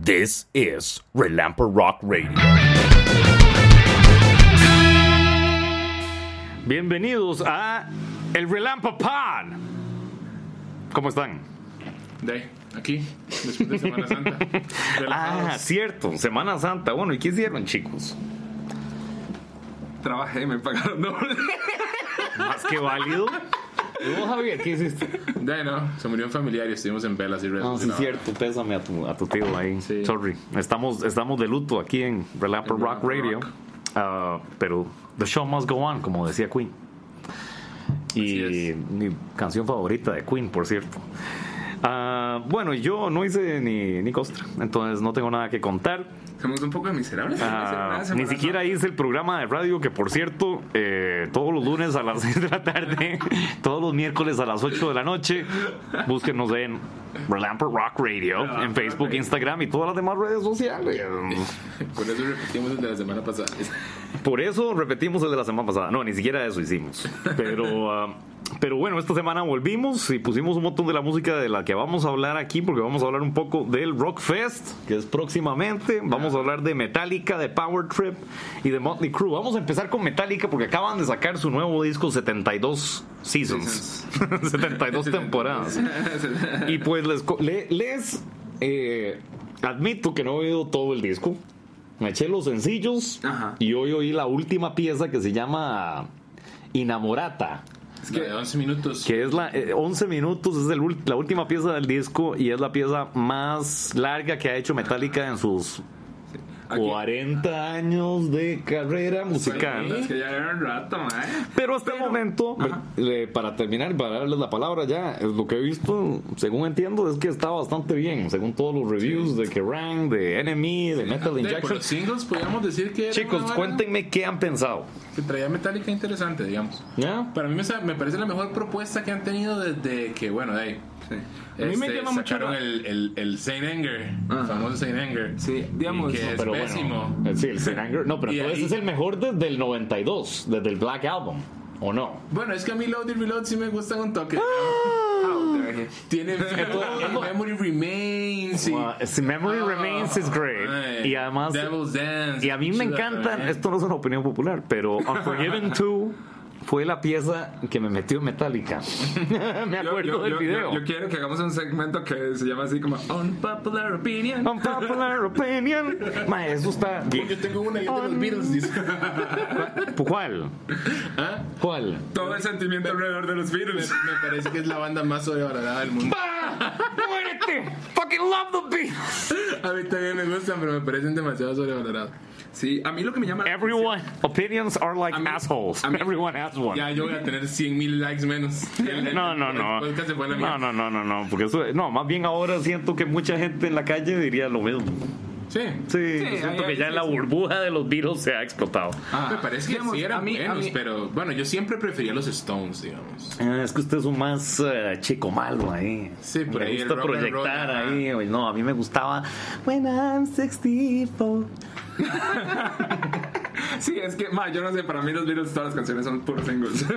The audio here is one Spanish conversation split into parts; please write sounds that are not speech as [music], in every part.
This is Relamper Rock Radio. Bienvenidos a El Relampa Pod. ¿Cómo están? De aquí, después de Semana Santa. [laughs] Ah, cierto, Semana Santa. Bueno, ¿y qué hicieron, chicos? Trabajé, me pagaron doble. [laughs] Más que válido. ¿Y vos, Javier, qué hiciste? De no, se murió un familiar y estuvimos en velas y No, sí, es cierto, pésame a tu, a tu tío ahí. Sí. Sorry. Estamos, estamos de luto aquí en Relamper En Rock Relamper Radio. Rock. Ah, pero The Show Must Go On, como decía Queen. Y Así es. mi canción favorita de Queen, por cierto. Ah, bueno, yo no hice ni, ni costra, entonces no tengo nada que contar. Somos un poco miserables. Ah, ni siquiera hice el programa de radio, que por cierto, eh, todos los lunes a las [laughs] 6 de la tarde, [laughs] todos los miércoles a las 8 de la noche, búsquenos en Relamper Rock Radio, en Facebook, Instagram y todas las demás redes sociales. [laughs] Por eso repetimos el de la semana pasada. Por eso repetimos el de la semana pasada. No, ni siquiera eso hicimos. Pero, ah, pero bueno, esta semana volvimos y pusimos un montón de la música de la que vamos a hablar aquí, porque vamos a hablar un poco del Rock Fest, que es próximamente. Vamos a hablar de Metallica, de Power Trip y de Motley Crue. Vamos a empezar con Metallica porque acaban de sacar su nuevo disco 72 Seasons, 72 [laughs] temporadas. Y pues les, eh, admito que no he oído todo el disco. Me eché los sencillos Ajá. y hoy oí la última pieza que se llama Inamorata, Es que de 11 minutos. que es la eh, 11 minutos, es el la última pieza del disco y es la pieza más larga que ha hecho Metallica en sus Aquí- 40 años de carrera musical. Es que ya era un rato, ¿eh? Pero hasta el momento, eh, para terminar, para darles la palabra ya, es lo que he visto, según entiendo, es que está bastante bien, según todos los reviews de Kerrang, de Enemy, de Metal por Injection. los singles podríamos decir que. era Chicos, cuéntenme qué han pensado. Que traía Metallica interesante, digamos. ¿Ya? Para mí me, me parece la mejor propuesta que han tenido desde que, bueno, de ahí. Sí. A mí me llama mucho sacaron la- el, el, el Saint Anger, el Ajá. famoso Saint Anger. Sí, digamos, que es Pero pésimo. bueno, eh, sí, el Saint Anger. No, pero [laughs] ahí- es el mejor desde el 92, desde el Black Album, ¿o no? Bueno, es que a mí Load y Reload sí me gustan un toque. How [laughs] Tiene [laughs] Memory Remains. y- it's- Memory Ah, Remains is great. ay, Y además, Devil's Dance. y a mí me encantan, esto no es una opinión popular, pero Unforgiven [laughs] 2 fue la pieza que me metió Metallica. [laughs] me Yo- acuerdo yo- del yo- video. Yo, yo quiero que hagamos un segmento que se llama así como Unpopular Opinion. Unpopular opinion. Ma, eso está bien. Yo tengo una lista de los Beatles. dice. ¿Cuál? ¿Ah? ¿Cuál? Todo el sentimiento alrededor de los Me, virus. me parece que es la banda más sobrevalorada del mundo. ¡Muérete! Fucking love the Beatles. A mí también me gustan, pero me parecen demasiado sobrevalorados. Sí, a mí lo que me llama la Everyone, opinions are like A mí- assholes. a mí- Everyone has one. Ya yo voy a tener 100 mil likes menos. [laughs] El- No, no, el no. podcast se fue a la No, no, no, no, no, porque eso, no, más bien ahora siento que mucha gente en la calle diría lo mismo. Sí. Sí, siento ahí- que ya sí, la sí. burbuja de los Beatles se ha explotado. Ah, Me parece que digamos, sí eran a mí- a buenos, mí- pero bueno, yo siempre prefería los Stones, digamos. Ah, Es que usted es un más eh, chico malo ahí. Sí, por Me ahí gusta roll, proyectar ajá. ahí. No, a mí me gustaba When I'm 64. [laughs] Sí, es que, ma, yo no sé, para mí los Beatles todas las canciones son puros singles. [laughs]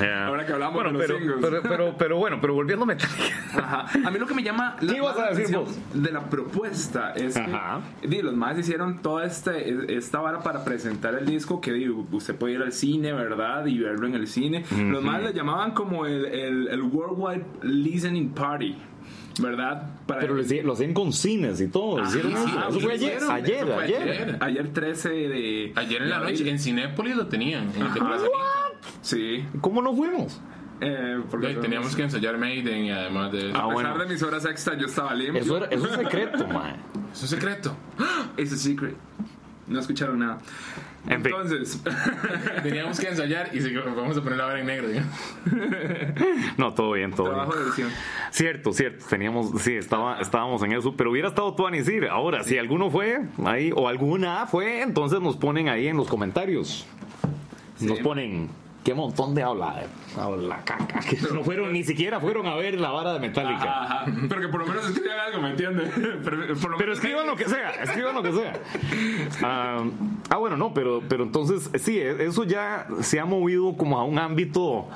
Yeah. Ahora que hablamos bueno, de los pero, singles. pero, pero, pero bueno, pero volviendo a Metallica. Ajá. A mí lo que me llama la, ¿Qué a decir vos? de la propuesta es Ajá. que di, los más hicieron toda este, esta vara para presentar el disco que di, usted puede ir al cine, ¿verdad? Y verlo en el cine. Los más le llamaban como el, el, el Worldwide Listening Party, ¿verdad? Para Pero lo hacían- lo hacían con cines y todo. Ah, hicieron sí, eso. sí, Eso sí, fue ayer. hicieron. Ayer, Eso fue ayer. ayer. Ayer 13 de... Ayer en la noche en Cinépolis lo tenían, en el. Sí. ¿Cómo no fuimos? Eh, porque Ahí Teníamos que ensayar Maiden y además de A eso. Ah, pesar bueno. de mis horas extra, yo estaba limpio. Eso, era, eso es secreto, [laughs] man. Es un secreto. Es a secret. No escucharon nada. En fin. Entonces, [laughs] Teníamos que ensayar y se- vamos a poner la vara en negro. [laughs] No, todo bien, todo bien. trabajo de edición. Cierto, cierto. Teníamos, sí, estaba, estábamos en eso, pero hubiera estado tú a decir. Ahora, si alguno fue ahí o alguna fue, entonces nos ponen ahí en los comentarios. Nos ponen qué montón de habla, habla caca. Que no fueron ni siquiera fueron a ver la vara de Metallica. Ajá, pero que por lo menos escriban algo, ¿me entiendes? [laughs] Pero, por lo Pero menos- escriban lo que sea, escriban lo que sea. Ah, ah, bueno, no, pero, pero entonces, sí, eso ya se ha movido como a un ámbito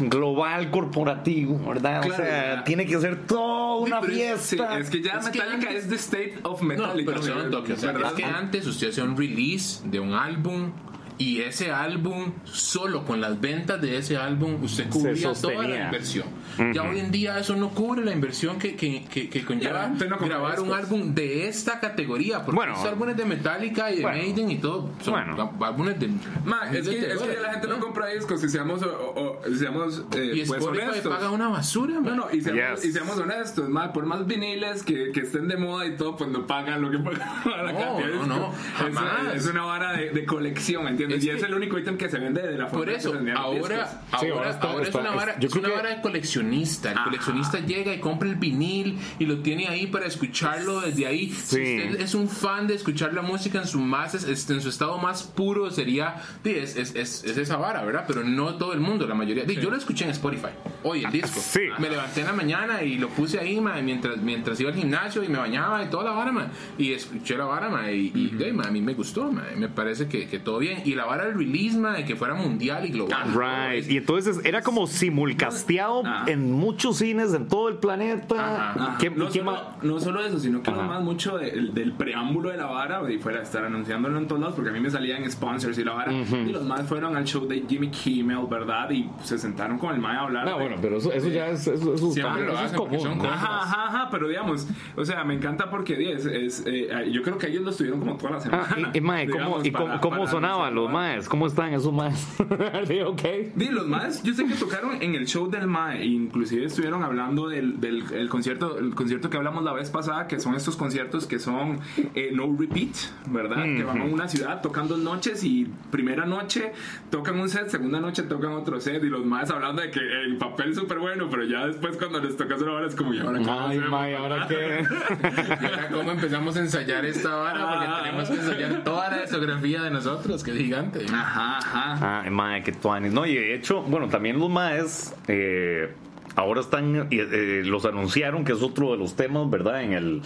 global corporativo, ¿verdad? o Claro, sea, ya. tiene que ser toda una pero es- Sí, fiesta. es que ya Es que Metallica antes- es the state of No, Metallica. pero se un toque. O sea, ¿verdad? es que antes usted hacía un release de un álbum y ese álbum, solo con las ventas de ese álbum, usted cubría toda la inversión. Ya hoy en día eso no cubre la inversión que, que, que, que conlleva no grabar un álbum de esta categoría. Porque Bueno. esos álbumes de Metallica y de Bueno. Maiden y todo son Bueno. álbumes de. Ma, es, que, de es que la gente no compra discos, si seamos, o- o- seamos eh, Y pues, Spotify honestos. paga una basura, No, man. no, y seamos, Yes. y seamos honestos, ma, por más viniles que, que estén de moda y todo, pues no pagan lo que pagan [laughs] la No, cantidad no, no, Es- jamás. Es, una vara de, de colección, ¿entiendes? Es y es que- el único ítem que se vende de la forma Por que eso, se los ahora, discos. Sí, ahora, ahora está- ahora está- es una vara, yo es creo una que- vara de coleccionista. El Ajá. coleccionista llega y compra el vinil y lo tiene ahí para escucharlo desde ahí. Sí. Si usted es un fan de escuchar la música en su más en su estado más puro sería sí, es, es, es, es esa vara, ¿verdad? Pero no todo el mundo, la mayoría. Sí, Yo lo escuché en Spotify. Hoy el disco. Sí. Me levanté en la mañana y lo puse ahí ma, mientras mientras iba al gimnasio y me bañaba y toda la vara, ma, y escuché la vara ma, y, y, de, ma, a mí me gustó, ma, me parece que, que todo bien. Y la vara del release, ma, de que fuera mundial y global. Right. Y entonces era como simulcasteado Ah. en muchos cines en todo el planeta. Ajá. Ajá. ¿Qué- no, qué solo, más? no solo eso, sino que Ajá. más mucho del, del preámbulo de la vara y fuera a estar anunciándolo en todos lados, porque a mí me salían sponsors y la vara. Y los más fueron al show de Jimmy Kimmel, ¿verdad? Y se sentaron con el mae a hablar. No, de- bueno, pero eso, eso ya es, eso, eso Siempre lo hacen común. son ¿no? cosas. Ajá, ajá, ajá, pero digamos, o sea, me encanta porque di, es, es, eh, yo creo que ellos lo estuvieron como toda la semana. Ah, y, y, mae, ¿cómo, digamos, y cómo, para- cómo para sonaban anunciarlo, los maes? ¿Cómo están esos maes? [laughs] Okay? Di, los más, yo sé que tocaron en el show del MAE, inclusive estuvieron hablando del, del el concierto, el concierto que hablamos la vez pasada, que son estos conciertos que son eh, no repeat, ¿verdad? Que van a una ciudad, tocan dos noches y primera noche tocan un set, segunda noche tocan otro set y los más hablando de que el papel súper bueno, pero ya después cuando les tocas una hora es como, ya ahora qué Ay, hacemos?" mae, ¿ahora qué? [laughs] Y ahora cómo empezamos a ensayar esta vara porque Ah. tenemos que ensayar toda la discografía de nosotros, que es gigante. Ajá, ajá. Ah, mae, qué tuanis. No, y de hecho, bueno, también los maes eh, ahora están, eh, eh, los anunciaron, que es otro de los temas, ¿verdad? En el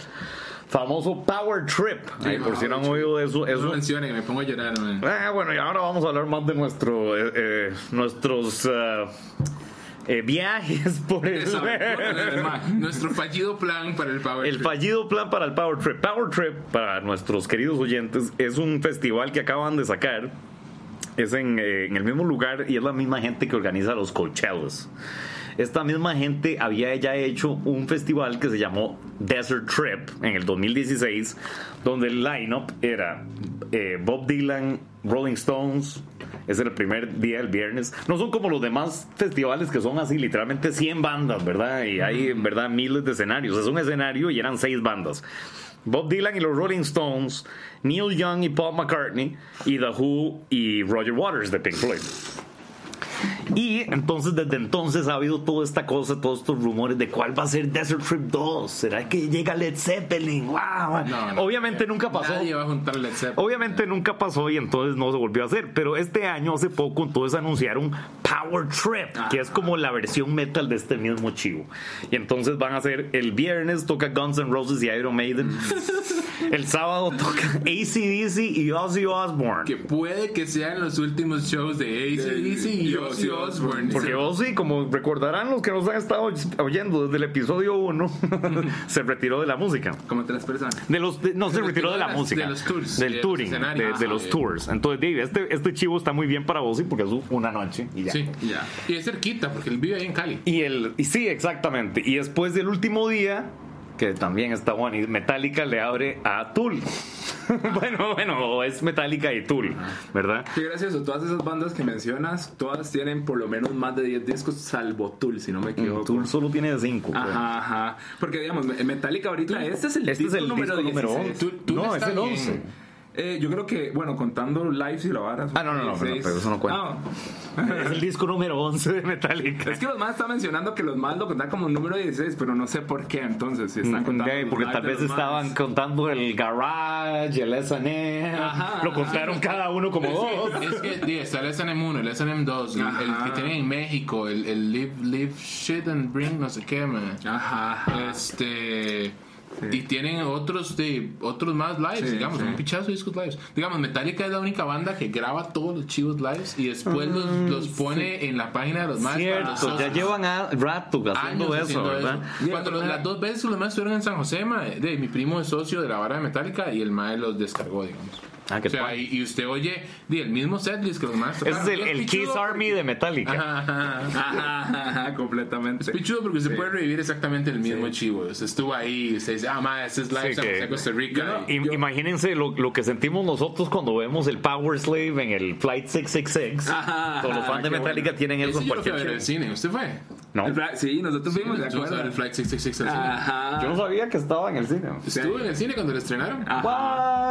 famoso Power Trip. Ay, por si no han oído de eso, No eso mencionen, me pongo a llorar, man. Ah, bueno, y ahora vamos a hablar más de nuestro, eh, eh, nuestros ah, eh, viajes [laughs] por el, [laughs] Nuestro fallido plan para el Power el Trip. fallido plan para el Power Trip. Power Trip, para nuestros queridos oyentes, es un festival que acaban de sacar. Es en, eh, en el mismo lugar y es la misma gente que organiza los Coachellas. Esta misma gente había ya hecho un festival que se llamó Desert Trip en el 2016, donde el lineup era eh, Bob Dylan, Rolling Stones. Era el primer día, el viernes. No son como los demás festivales que son así, literalmente 100 bandas, ¿verdad? Y hay, en verdad, miles de escenarios. Es un escenario y eran seis bandas. Bob Dylan y los Rolling Stones, Neil Young y Paul McCartney, y The Who y Roger Waters de Pink Floyd. Y entonces, desde entonces ha habido toda esta cosa, todos estos rumores de cuál va a ser Desert Trip 2. ¿Será que llega Led Zeppelin? ¡Wow! No, no. Obviamente nunca pasó. Nadie va a juntar Led Zeppelin. Obviamente nunca pasó y entonces no se volvió a hacer. Pero este año, hace poco, entonces anunciaron Power Trip, que es como la versión metal de este mismo chivo. Y entonces van a hacer el viernes toca Guns N' Roses y Iron Maiden. [laughs] el sábado toca ACDC y Ozzy Osbourne. Que puede que sean los últimos shows de ACDC y Ozzy Osbourne. Porque Ozzy, como recordarán los que nos han estado oyendo desde el episodio 1, [laughs] [laughs] se retiró de la música. Como tres personas. De los, de- no, se, Se retiró de la las- música. de los tours, Del de touring. De, de Ah, los bien. tours. Entonces, Dave, este, este chivo está muy bien para Ozzy porque es una noche y ya. Sí. Ya. Y es cerquita, porque él vive ahí en Cali. Y el, y sí, exactamente. Y después del último día, que también está bueno, y Metallica le abre a Tool. [laughs] bueno, bueno, es Metallica y Tool, ¿verdad? Qué gracioso, todas esas bandas que mencionas, todas tienen por lo menos más de 10 discos, salvo Tool, si no me equivoco. Tool solo tiene cinco. creo. Ajá, ajá. Porque digamos, Metallica ahorita, este es el Este es disco el número disco número 16. 11. Tú- tú no, es el bien. 11. Eh, yo creo que, bueno, contando lives y la vara. Ah, no, no, no, 16. pero eso no cuenta. Ah, [laughs] Es el disco número 11 de Metallica. es que los más están mencionando que los más lo contan como número 16, pero no sé por qué entonces. Si están contando Ok, los porque tal vez estaban contando el garage, el S&M, Ajá, lo ajá. contaron cada uno como dos. Es que sí, está el SNM1, el SNM2, el, el Ajá. que tienen en México, el, el live, live Shit and Bring no sé qué, man. Ajá, ajá. Este. Y tienen otros de otros más lives, Sí, digamos, sí. un pichazo de discos lives. Digamos, Metallica es la única banda que graba todos los chivos lives y después los, los pone en la página de los más para los Cierto, ya llevan a rato haciendo años eso, ¿verdad? eso. Cuando los- las dos veces los más estuvieron en San José, de, mi primo es socio de la vara de Metallica y el mae los descargó, digamos. Ah, o sea, y, y usted oye di, el mismo setlist que los más Ese es el, el Kiss Army de Metallica. Ajá, ajá, ajá. Completamente. Es pichudo porque usted Sí. puede revivir exactamente el mismo Sí. chivo. Estuvo ahí y usted dice, ah, ma, este es live Sí, que- Costa Rica. I- y- Imagínense lo, lo que sentimos nosotros cuando vemos el Power Slave en el Flight 666. Ajá, Todos los fans de Metallica bueno. tienen eso en yo cualquier a ver en el show. cine. ¿Usted fue? ¿No? Sí, nosotros fuimos, ¿de Yo fui a ver acuerdo? el Flight 666 al cine. Ajá. Yo no sabía que estaba en el cine. Estuve en el cine cuando lo estrenaron. Ajá.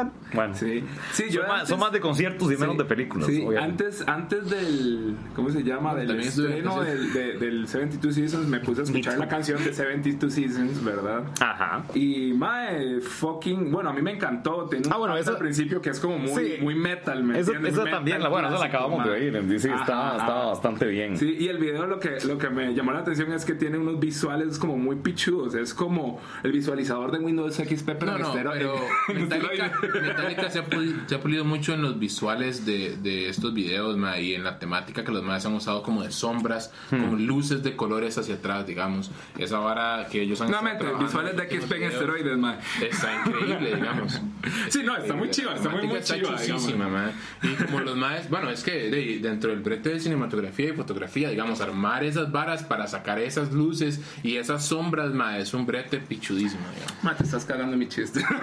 What? Bueno, Sí, sí yo son, más, antes- son más de conciertos y menos Sí, de películas. Sí, obviamente. antes, antes del. ¿Cómo se llama? Del También estreno el del, de- del 72 Seasons, me puse a escuchar la canción de 72 Seasons, ¿verdad? Ajá. Y mae, fucking. Bueno, a mí me encantó. Tiene un Ah, bueno, esa- al principio que es como muy, Sí. muy metal, ¿me Esa, entiendes? esa Muy también, la, bueno, esa la acabamos de oír. estaba, ajá. estaba bastante bien. Sí, y el video lo que, lo que me llamó la atención es que tiene unos visuales como muy pichudos. Es como el visualizador de Windows XP, pero No, no, pero [laughs] en Metallica, [laughs] Metallica se, ha puli- se ha pulido mucho en los visuales de, de estos videos ma, y en la temática que los más han usado como de sombras, Hmm. como luces de colores hacia atrás, digamos. Esa vara que ellos han Nuevamente, trabajando visuales de XP en esteroides, mae. Está increíble, digamos. [laughs] Sí, no, está muy chiva, está muy, muy Está chiva, man. Y como los más, bueno, es que de- dentro del brete de cinematografía y fotografía, digamos, armar esas varas para sacar esas luces y esas sombras, ma, es un brete pichudísimo, digamos. Ma, te estás cagando mi chiste. [laughs]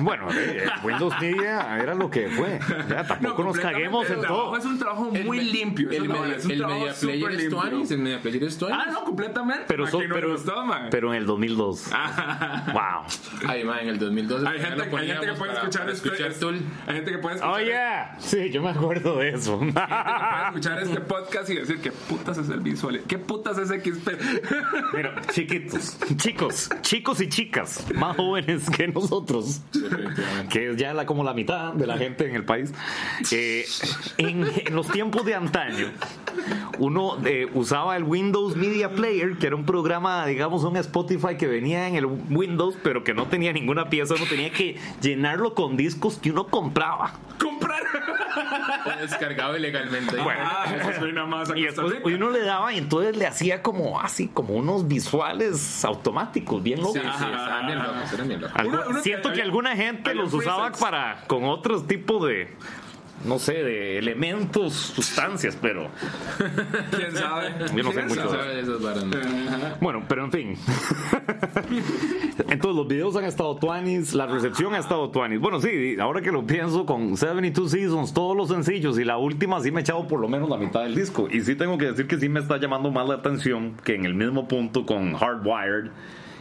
Bueno, eh, Windows Media era lo que fue. Ya, tampoco nos caguemos en el todo. Es un trabajo muy me- limpio. El, no, media, es un el trabajo media player es. Tuanis, el media player es. Ah, no, completamente. Pero, so- que no pero, gustó, pero en el 2002. Wow. [laughs] Ay, ma, en el 2012 Hay gente, hay gente que puede escuchar, este, escuchar Tool. Hay gente que puede escuchar, Oh, yeah. Sí, yo me acuerdo de eso. puede [laughs] escuchar este podcast y decir qué putas es el visual. ¿Qué putas es XP? Mira, chiquitos, chicos, chicos y chicas más jóvenes que nosotros, que es ya la, como la mitad de la gente en el país, eh, en, en los tiempos de antaño, uno eh, usaba el Windows Media Player, que era un programa, digamos, un Spotify que venía en el Windows, pero que no tenía ninguna pieza, uno tenía que llenarlo con discos que uno compraba. Comprar. [laughs] descargado ilegalmente. Bueno. Ah, eso más Y después uno le daba y entonces le hacía como así, como unos visuales automáticos, bien locos. Sí, sí, estaban bien locos, eran bien locos. Algu- Uno- uno siento que alguna gente los usaba presets. para con otros tipos de no sé de elementos sustancias pero ¿Quién sabe? Yo no sé ¿Quién mucho. ¿Quién sabe? de esas varas? Ajá. bueno pero en fin [laughs] entonces los videos han estado tuanis la recepción ha estado tuanis bueno sí ahora que lo pienso con 72 Seasons todos los sencillos y la última sí me he echado por lo menos la mitad del disco y sí tengo que decir que sí me está llamando más la atención que en el mismo punto con Hardwired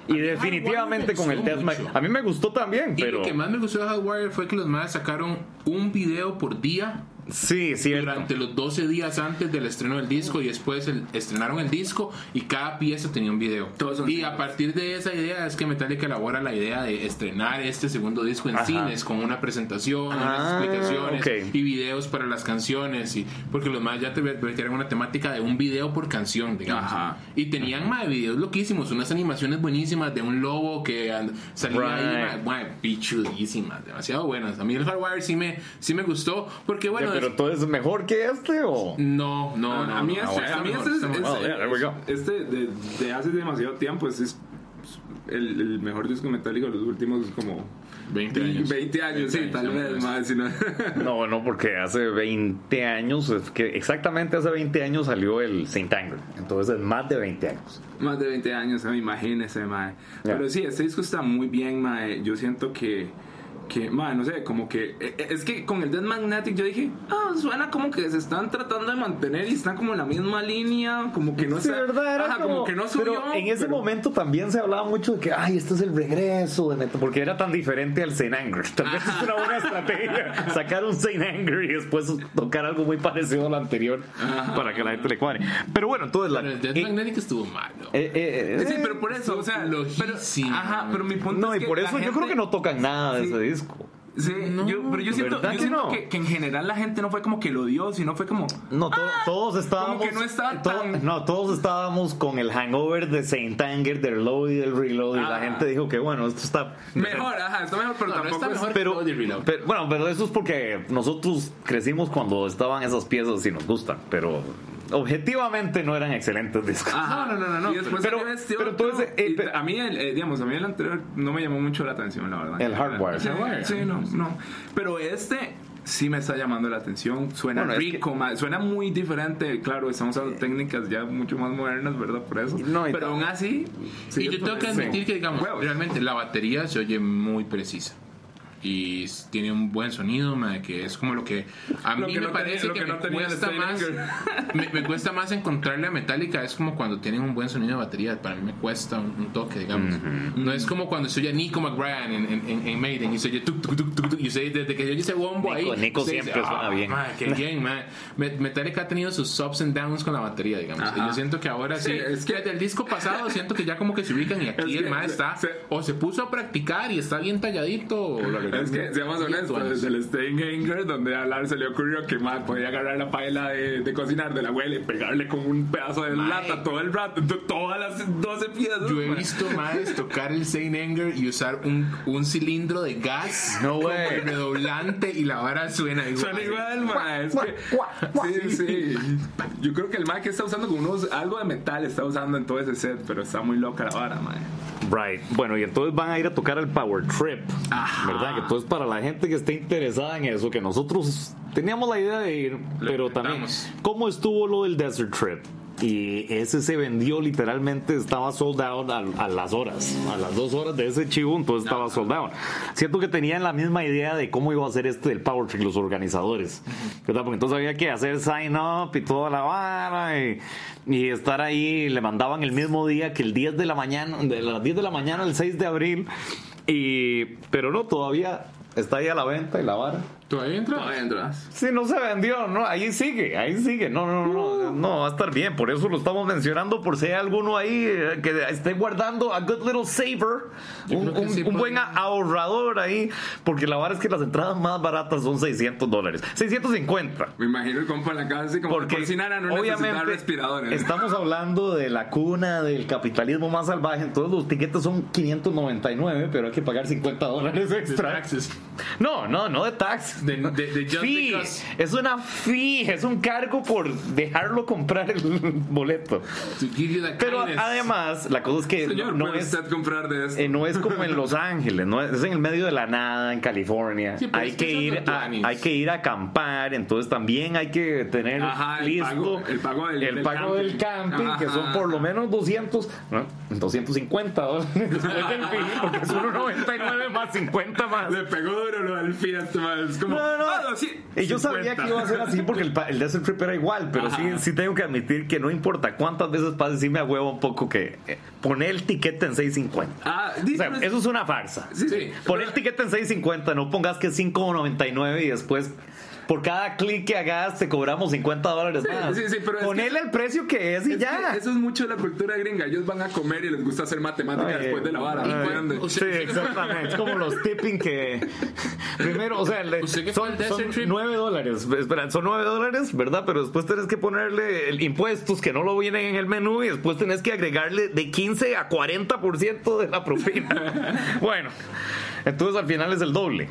y definitivamente con el mucho. a mí me gustó también Y pero lo que más me gustó de Hardwire fue que los más sacaron un video por día sí cierto durante los 12 días antes del estreno del disco y después el- estrenaron el disco y cada pieza tenía un video. Todos y a partir de esa idea es que Metallica elabora la idea de estrenar este segundo disco en Ajá. cines con una presentación, Ah, unas explicaciones ok. y videos para las canciones y porque los más ya te metieron una temática de un video por canción, digamos. Ajá. Y tenían más videos loquísimos, unas animaciones buenísimas de un lobo que salía ahí, Right. ma- ma, pichudísimas, demasiado buenas. A mí el Hardwire sí me sí me gustó porque bueno, pero es- entonces mejor que este o no, no, no. a mí no, este, a mí este, es, mejor. es- Well, yeah, este de, de hace demasiado tiempo es, es el, el mejor disco metálico de los últimos como 20 años. 20 años, sí, 20 tal años, vez más. si no- [laughs] No, no, porque hace 20 años, es que exactamente hace 20 años salió el Saint Anger. Entonces es más de 20 años. Más de 20 años, imagínese, mae. Ya. Pero sí, este disco está muy bien, mae. Yo siento que, que, mae, no sé, como que. eh, eh, Es que con el Dead Magnetic yo dije, ah, suena como que se están tratando de mantener y están como en la misma línea, como que no Sí, sé. verdad, era Ajá, como, que no subió. Pero en ese pero- momento también se hablaba mucho de que, ay, este es el regreso de Metal, porque era tan diferente al Saint Anger. [laughs] Tal vez es una buena estrategia sacar un Saint Anger y después tocar algo muy parecido al anterior para que la gente le cuadre. Pero bueno, entonces la. Pero el Death eh, Magnetic estuvo malo. eh, eh, eh, Sí, pero por eso, o sea, pero, ajá, pero mi punto No, es y que por la eso yo creo que no tocan nada de Sí. ese disco. Sí, yo, pero yo siento, ¿verdad yo que siento no? que, que en general la gente no fue como que lo odió, sino fue como. No, to- todos estábamos. como que no estaba to- tan- no, todos estábamos con el hangover de Saint Anger, del load y del reload. Y la Ah. gente dijo que bueno, esto está. Mejor, ajá, está mejor, pero No, no tampoco está es- mejor. Pero, Reload y reload. pero- bueno, pero eso es porque nosotros crecimos cuando estaban esas piezas y nos gustan. Pero objetivamente no eran excelentes discos. Ajá. No, no, no, no, Y después pero- este pero otro, entonces, eh, y pero- a mí, el, eh, digamos, a mí el anterior no me llamó mucho la atención, la verdad. El Hardwire. Sí, Hardwire. sí, no, no. Pero este sí me está llamando la atención. Suena Bueno, es rico, ma- suena muy diferente. Claro, estamos usando técnicas ya mucho más modernas, ¿verdad? Por eso. No, y pero aún así. y sigue yo tengo que admitir que, digamos, Huevos. realmente la batería se oye muy precisa. Y tiene un buen sonido, mae, que es como lo que a Lo mí que me no parece tenía- que, que me no el cuesta más. [laughs] Me, me cuesta más encontrarle a Metallica. Es como cuando tienen un buen sonido de batería. Para mí me cuesta un, un toque, digamos. No es como cuando se oye Nico McBride en, en, en, en Maiden y se oye tuk, tuk, tuk, tuk, tuk, y se desde que oye ese bombo Nico- ahí. Nico siempre suena bien. mae, qué [laughs] bien, mae. Me- Metallica ha tenido sus ups and downs con la batería, digamos. Ajá. Y yo siento que ahora sí. Sí, es que- desde el disco pasado siento que ya como que se ubican y aquí [laughs] Es el que mae está. se- o se puso a practicar y está bien talladito. o lo Es que, seamos honestos, desde el Steinhanger, donde a Lars se le ocurrió que man, podía agarrar la paila de, de cocinar de la abuela y pegarle con un pedazo de Mae. lata todo el rato, to- todas las 12 piezas. Yo he man. visto más tocar el Saint Anger y usar un, un cilindro de gas No como redoblante y la vara suena igual. Suena igual, ma, es que, sí, sí. Yo creo que el Mac está usando como unos, algo de metal, está usando en todo ese set, pero está muy loca la vara, man. Right. Bueno, y entonces van a ir a tocar el Power Trip. Ajá. ¿Verdad? Que entonces para la gente que esté interesada en eso, que nosotros teníamos la idea de ir, pero también. ¿cómo estuvo lo del Desert Trip? Y ese se vendió literalmente, estaba sold out a, a las horas, a las dos horas de ese chivo, entonces estaba sold out. Siento que tenían la misma idea de cómo iba a ser este del Power Trip los organizadores, ¿verdad? Porque entonces había que hacer sign up y toda la vara y, y estar ahí, le mandaban el mismo día que el 10 de la mañana, de las 10 de la mañana, el 6 de abril, y, pero no, todavía está ahí a la venta y la vara. ¿Todavía entra? Todavía entras. Sí, no se vendió, no, ahí sigue, ahí sigue, no, no, no, no, va a estar bien, por eso lo estamos mencionando, por si hay alguno ahí eh, que esté guardando a good little saver, un, creo que un- sí un buen ahorrador ahí, porque la verdad es que las entradas más baratas son 600 dólares, 650. Me imagino el compa en la casa así como Porque por si nada no obviamente respiradores. [laughs] estamos hablando de la cuna del capitalismo más salvaje, entonces los tiquetes son 599, pero hay que pagar 50 dólares De extra. taxes. No, no, no de tax. De- de- de just Fee. because. Es una fee, es un cargo por dejarlo comprar el [laughs] boleto. Pero además, la cosa es que Señor, no ¿puede es, comprar de esto? eh, no es como en Los [laughs] Ángeles, no es, es en el medio de la nada, en California. Sí, hay, que son ir a, hay que ir a acampar, entonces también hay que tener Ajá, el listo pago- el pago del- el del pago del camping, camping. que son Ajá. por lo menos 200, ¿no? 250 dólares después del fee, porque es 1.99 más 50 más. Le pegó duro lo del Fiat, man. Como. No, no. ah, sí, Y yo sabía 50. que iba a ser así porque el, el Desert Trip era igual, pero sí, Ajá. sí tengo que admitir que no importa cuántas veces pase, sí me huevo un poco que eh, poner el tiquete en 6.50. Ah, O sea, eso es una farsa. Sí, sí. Poner el tiquete en 6.50, no pongas que es 5.99 y después por cada clic que hagas te cobramos 50 dólares Sí, más. sí, sí, pero es Ponerle el precio que es y Es ya. eso es mucho de la cultura gringa. Ellos van a comer y les gusta hacer matemática Ay, después de la vara. ay, ¿entiende? o Sí, exactamente. Es como los tipping que. [laughs] Primero, o sea, el- ¿Usted qué fue son, son Trip? 9 dólares. Espera, son 9 dólares, ¿verdad? Pero después tenés que ponerle el impuestos que no lo vienen en el menú y después tenés que agregarle de 15 a 40% de la propina. [laughs] bueno, entonces al final es el doble.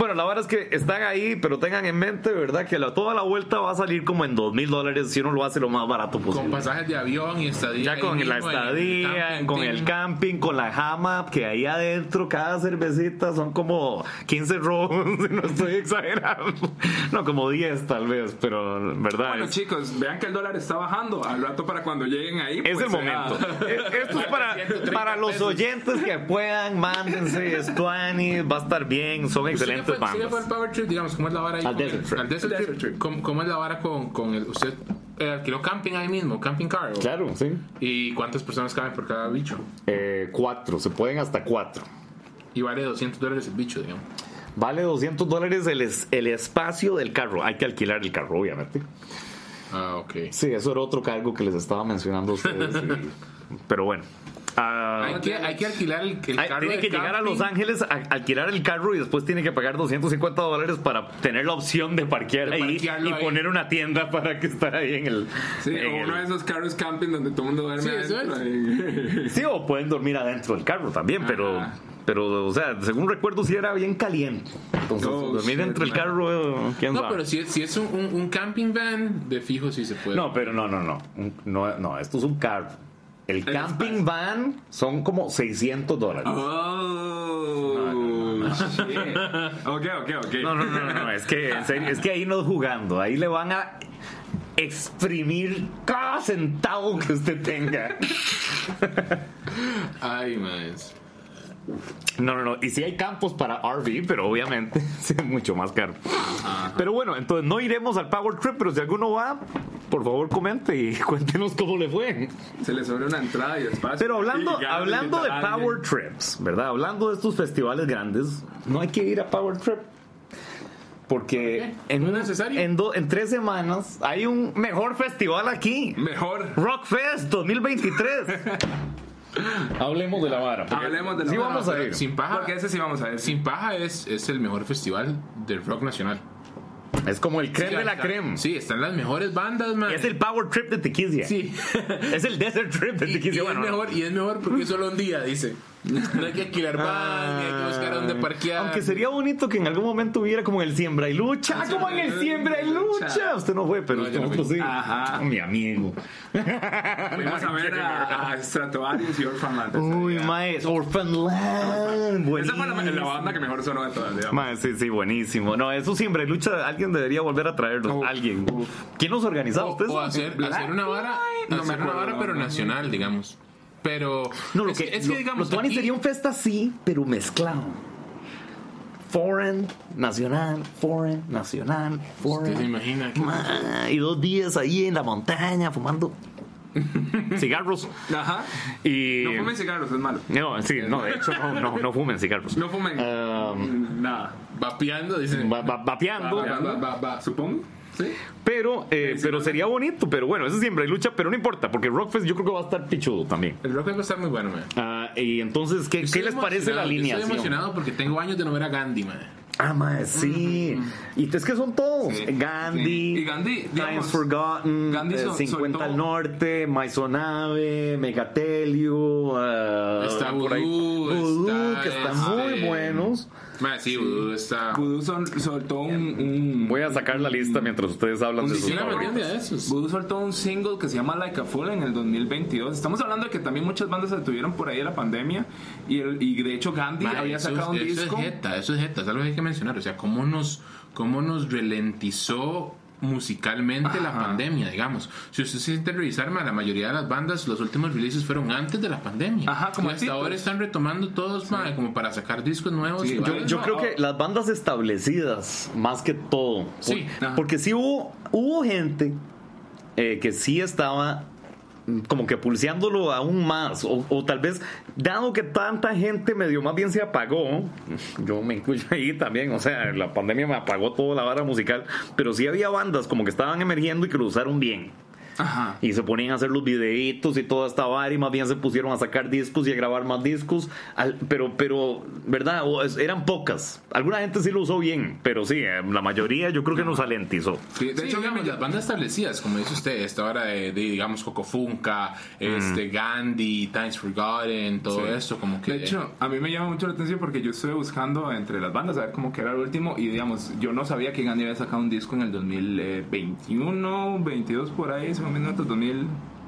Bueno, la verdad es que están ahí, pero tengan en mente, ¿verdad? Que la- toda la vuelta va a salir como en 2 mil dólares si uno lo hace lo más barato posible. Con pasajes de avión y estadía. Ya con la mismo, en el estadía, camping, con el camping, con la jama, que ahí adentro cada cervecita son como 15 robos, [laughs] no estoy exagerando. No, como 10 tal vez, pero verdad. Bueno, es, chicos, vean que el dólar está bajando. Al rato para cuando lleguen ahí. es pues, el momento. [laughs] Eh, Esto es para, 130 para los oyentes que puedan, mándense, Stuani, va a estar bien, son ¿Usted qué excelentes fue, usted qué fue bandas. Power Trip? Digamos, ¿cómo es la vara ahí? Al Desert el, Trip. Al Desert Trip. Trip. ¿Cómo, cómo es la vara con, con el. Usted eh, alquiló camping ahí mismo, camping car? o- Claro, sí. ¿Y cuántas personas caben por cada bicho? Eh, cuatro, se pueden hasta cuatro. Y vale 200 dólares el bicho, digamos. Vale 200 dólares el, es- el espacio del carro. Hay que alquilar el carro, obviamente. Ah, ok. Sí, eso era otro cargo que les estaba mencionando a ustedes. [laughs] y- pero bueno. Ah, Hay que, hay que alquilar el, el Ay, carro. tiene que llegar a camping. Los Ángeles a alquilar el carro y después tiene que pagar 250 dólares para tener la opción de parquear De ahí y ahí. poner una tienda para que estar ahí en el. Sí, en o el- uno de esos carros camping donde todo el mundo duerme Sí, eso adentro. y- Sí, o pueden dormir adentro del carro también, pero. Ajá. Pero, o sea, según recuerdo, sí era bien caliente. Entonces, Oh, dormir del man. carro, quién No, sabe. pero si es, si es un, un- un camping van, de fijo sí se puede. No, pero no, no, no. No, no, esto es un carro. El camping van son como 600 dólares. Oh, shit. Ok, ok, ok. No, no, no, no, no, es que en serio, es que ahí no es jugando, ahí le van a exprimir cada centavo que usted tenga. Ay, más. No, no, no, y sí hay campos para RV, pero obviamente es mucho más caro. Pero bueno, entonces no iremos al Power Trip, pero si alguno va, por favor comente y [laughs] cuéntenos cómo le fue. Se le sobra una entrada y espacio. Pero hablando, hablando de. Power Trips, ¿verdad? Hablando de estos festivales grandes, no hay que ir a Power Trip. Porque en, ¿No necesario? en, do- en tres semanas hay un mejor festival aquí. Mejor. Rockfest 2023. [laughs] Hablemos de la vara. Hablemos de la sí vara, vamos a ir. sin paja. Porque ese sí vamos a ver. Sin paja es, es el mejor festival del rock nacional. Es como el creme Sí, de la está- creme. Sí, están las mejores bandas, man. Es el Power Trip de Tequila. Sí. Es el Desert Trip de Y, y Tequila. es Bueno, no. mejor, y es mejor porque es solo un día, dice. No hay que alquilar van, ni hay que buscar dónde parquear. Ah. Aunque sería bonito que en algún momento hubiera como el Siembra y Lucha. Ah, como en el Siembra y Lucha. Usted no fue, pero No, yo no fui. sí. Ajá. Mi amigo. Fuimos a ver a, a Stratovarius y Orphanland. Uy, mae, Orphanland. Esa fue la, la banda que mejor sonó de todas, digamos. Mae, sí, sí, buenísimo. No, eso siempre lucha. Alguien debería volver a traerlos. Uf, alguien. uf. ¿Quién nos organizaba? o, ¿Ustedes? o hacer, hacer una vara, No me hacer una acuerdo, vara, no, pero no, nacional, digamos. Pero No, lo es que, es que lo- digamos los Tuanis aquí- sería un festa así, pero mezclado. Foreign, nacional, foreign, nacional, foreign. ¿Usted se imagina? que- Ma, Y dos días ahí en la montaña fumando [laughs] cigarros. Ajá. Y. No fumen cigarros, es malo. No, sí, no, de hecho, no, no, no fumen cigarros. No fumen. Um, Nada. Vapeando, dicen. va- va- vapeando. Va, va, va, va. Supongo. Sí. Pero, eh, pero sería bonito, pero bueno, eso siempre hay lucha, pero no importa, porque Rockfest yo creo que va a estar pichudo también. El rock va a estar muy bueno, man. Ah, y entonces, ¿qué, ¿qué les parece la alineación? Estoy emocionado porque tengo años de no ver a Gandhi, man. Ah, mae, sí. Y es que son todos. Sí. Gandhi, Sí. Y Gandhi, Times digamos, Forgotten, Gandhi eh, sol- 50 soltó- al Norte, Maisonave, Megatelio, ah, Está por ahí. Voodoo, Voodoo, está, que están este, muy buenos. Man, sí, está. Sol- soltó un, un- Voy a sacar la lista mientras ustedes hablan Un de sus favoritos. Voodoo soltó un single que se llama Like a Fool en el 2022. Estamos hablando de que también muchas bandas se detuvieron por ahí de la pandemia. Y, el- y de hecho Gandhi Man, había eso, sacado un es- eso disco. es jeta, eso es jeta, es algo que hay que mencionar. O sea, cómo nos, cómo nos ralentizó musicalmente la pandemia, digamos. Si usted se siente a revisar, la mayoría de las bandas, los últimos releases fueron antes de la pandemia. Ajá, como y hasta ahora pues. están retomando todos, como para sacar discos nuevos. Sí, yo- creo que las bandas establecidas, más que todo. Sí. Por- porque sí hubo, hubo gente eh, que sí estaba como que pulseándolo aún más. O, o tal vez, dado que tanta gente medio más bien se apagó, yo me incluyo ahí también, o sea, la pandemia me apagó toda la vara musical, pero sí había bandas como que estaban emergiendo y que lo usaron bien. Ajá. Y se ponían a hacer los videitos y toda esta vara y más bien se pusieron a sacar discos y a grabar más discos. Al- pero, pero, ¿verdad? O es- eran pocas. Alguna gente sí lo usó bien, pero sí, eh, la mayoría yo creo que nos alentizó. Sí, de Sí, hecho, digamos, ya- las bandas establecidas, como dice usted, esta hora de, de, digamos, Cocofunca, este, Gandhi, Times Forgotten, todo Sí. esto, como que... De hecho, a mí me llama mucho la atención porque yo estuve buscando entre las bandas a ver cómo que era el último y digamos, yo no sabía que Gandhi había sacado un disco en el 2021, 22 por ahí, más o menos hasta 2000.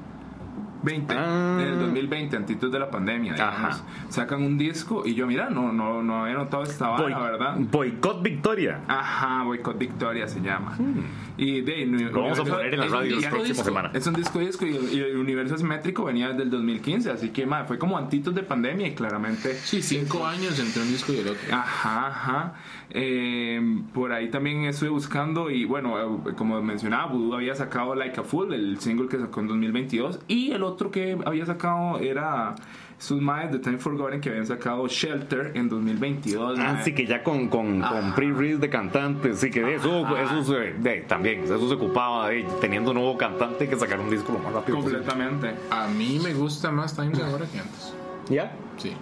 20, ah. en el 2020, antitos de la pandemia, digamos, sacan un disco y yo, mira, no, no, no había notado esta Boy, ¿verdad? Boicot Victoria. Ajá, Boicot Victoria se llama. Hmm. Y de, Lo vamos a poner en la radio la próxima semana. Es un disco disco y, y, el universo asimétrico venía desde el 2015, así que madre, fue como antitos de pandemia y claramente. Sí, cinco años entre un disco y el otro. Ajá, ajá. Eh, por ahí también estuve buscando y bueno, eh, como mencionaba, Voodoo había sacado Like a Fool, el single que sacó en 2022, y el otro que había sacado era sus madres de Time Forgotten que habían sacado Shelter en 2022. Ah, mae. sí, que ya con, con, con pre-read de cantantes, sí, que de eso, eso se- de- también, eso se ocupaba de teniendo un nuevo cantante que sacar un disco lo más rápido posible. Completamente. A mí me gusta más Times ahora que antes. ¿Ya? Sí.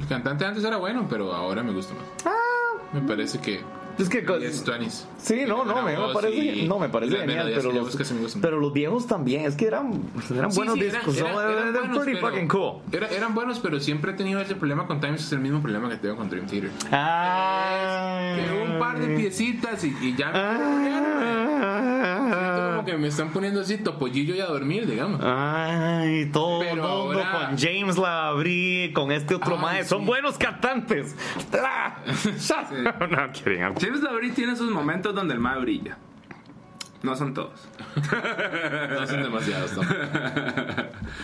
El cantante antes era bueno, pero ahora me gusta más. Me parece que. Es que es. Sí, no, no, me, parece, no, me parece genial, pero los, pero viejos también, es que eran, eran Sí, buenos sí, discos, eran- buenos, pretty pero- fucking cool. era- eran buenos, pero siempre he tenido ese problema con Times, es el mismo problema que tengo con Dream Theater. Ah, Que un par de piecitas y, y ya me como que están poniendo así topollillo y a dormir, digamos. Ay, todo Pero mundo ahora- con James Labrie, con este otro Ay, mae, son buenos cantantes. [laughs] [laughs] No, kidding, I'm- James Labrie tiene sus momentos donde el mae brilla. No son todos. [laughs] No son demasiados. ¿no?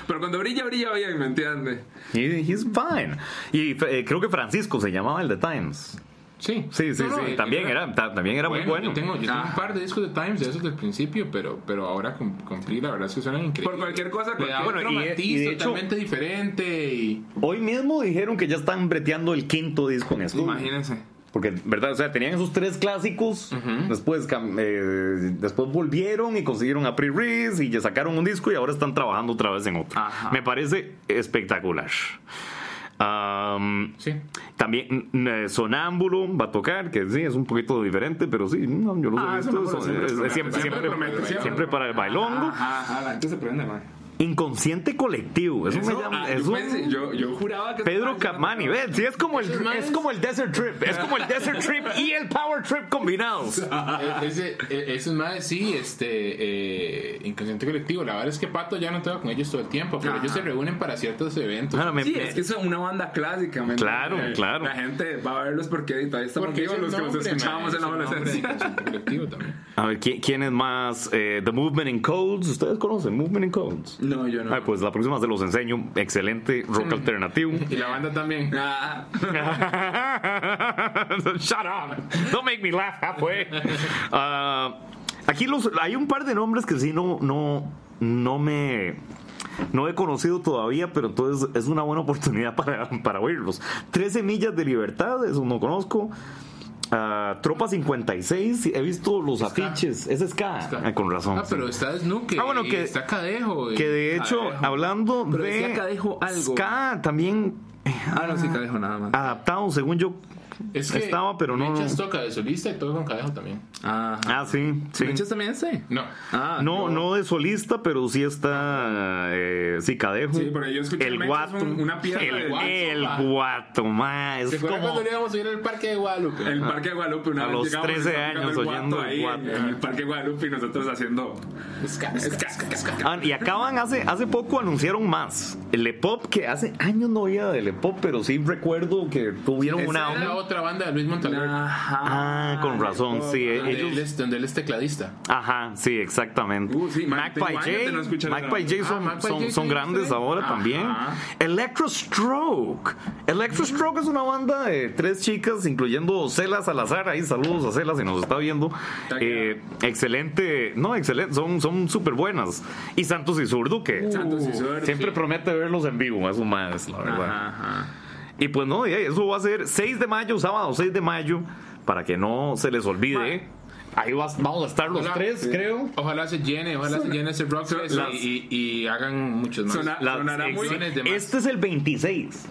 Pero cuando brilla, brilla bien, ¿me entiendes? he- he's fine. Y eh, creo que Francisco se llamaba el de Times. Sí, Sí, sí, No, no, sí, también era, ta- también era muy bueno. Yo tengo, yo tengo Ah. un par de discos de Times de esos del principio, pero, pero ahora con, con Free, la verdad es que suenan increíbles. Por cualquier cosa, cualquier- otro Bueno, y- matiz y de hecho- totalmente diferente y... Hoy mismo dijeron que ya están breteando el quinto disco en estudio. Imagínense. Porque, ¿verdad? O sea, tenían esos tres clásicos, después, eh, después volvieron y consiguieron a Pre-Riz y ya sacaron un disco y ahora están trabajando otra vez en otro. Ajá. Me parece espectacular. Am, Sí. También mm, eh, Sonámbulo va a tocar, que sí, es un poquito diferente, pero sí, no, yo he Ah, visto, siempre para el bailongo. Ajá, ajá, la gente se prende, mae. Inconsciente colectivo, eso, me Eso, llama. ah, yo, pensé- yo, yo juraba que... Pedro Capmani, ve, sí, es como el, manes- es como el Desert Trip, es como el Desert Trip y el Power Trip combinados. [laughs] E- ese, e- esos más sí, este, eh, inconsciente colectivo. La verdad es que Pato ya no toca con ellos todo el tiempo, pero Ajá. ellos se reúnen para ciertos eventos. Ah, me- Sí, me- es que son una banda clásica, ¿me Claro, claro. La gente va a verlos porque todavía estamos Porque vivos los que los escuchábamos en la adolescencia. inconsciente colectivo también. A ver, ¿quién, quién es más? Eh, The Movement in Codes. ¿Ustedes conocen Movement in Codes? No, yo no. Ay, pues la próxima se los enseño. Excelente rock alternativo. Y la banda también. Ah, [laughs] Shut up. Don't make me laugh halfway. Ah, aquí los, hay un par de nombres que sí no, no, no me. No he conocido todavía, pero entonces es una buena oportunidad para, para oírlos. 13 millas de libertad, eso no conozco. Ah, Tropa 56, he visto los afiches. Es ska. Ska. Ah, con razón. Ah, pero sí. está Snuke. Ah, bueno, y que- está Cadejo. y- Que de hecho, Cadejo. hablando Pero de Cadejo algo. ska, también ah, no, sí, Cadejo nada más. adaptado, según yo. Es que estaba, pero no- Mechas toca de solista y toca con Cadejo también. Ajá. Ah, sí, sí. ¿Mechas también sí? No. Ah, No, no de solista, pero sí está eh, sí, Cadejo. Sí, porque yo escuché el guato. un- una pieza el, del guato, el guato, ma, es ¿Se como cuando íbamos a ir al parque de Guadalupe? El Parque de Guadalupe, una A vez los llegamos y 13 estaba años el oyendo guato el ahí guato. En, en el Parque de Guadalupe y nosotros haciendo. Ah, y acaban hace hace poco anunciaron más. El Epop que hace años no oía del Epop, pero sí recuerdo que tuvieron una Es la otra banda de Luis Montaner. Ajá. Ah, con razón, sí, ellos él es, donde él es tecladista. Ajá, sí, exactamente. Uh, sí, Magpie no J, esa Magpie J son, Ah, Magpie son, J son grandes sí. ahora Ajá. también. Electrostroke. Electrostroke es una banda de tres chicas, incluyendo Cela Salazar. Ahí saludos a Cela si nos está viendo. Eh, excelente, no, excelente, son son súper buenas. Y Santos y Zurdo, que Santos y Zurdo, siempre sí. promete verlos en vivo, eso más, la verdad. Ajá. Y pues no, eso va a ser 6 de mayo, sábado 6 de mayo, para que no se les olvide. Ahí vas- vamos a estar los Hola. tres, Sí. creo. Ojalá se llene, ojalá se llene ese Rockfest Las- y, y, y hagan muchos más. Sona- Las sonará ex- muy- Millones de más. este es el 26.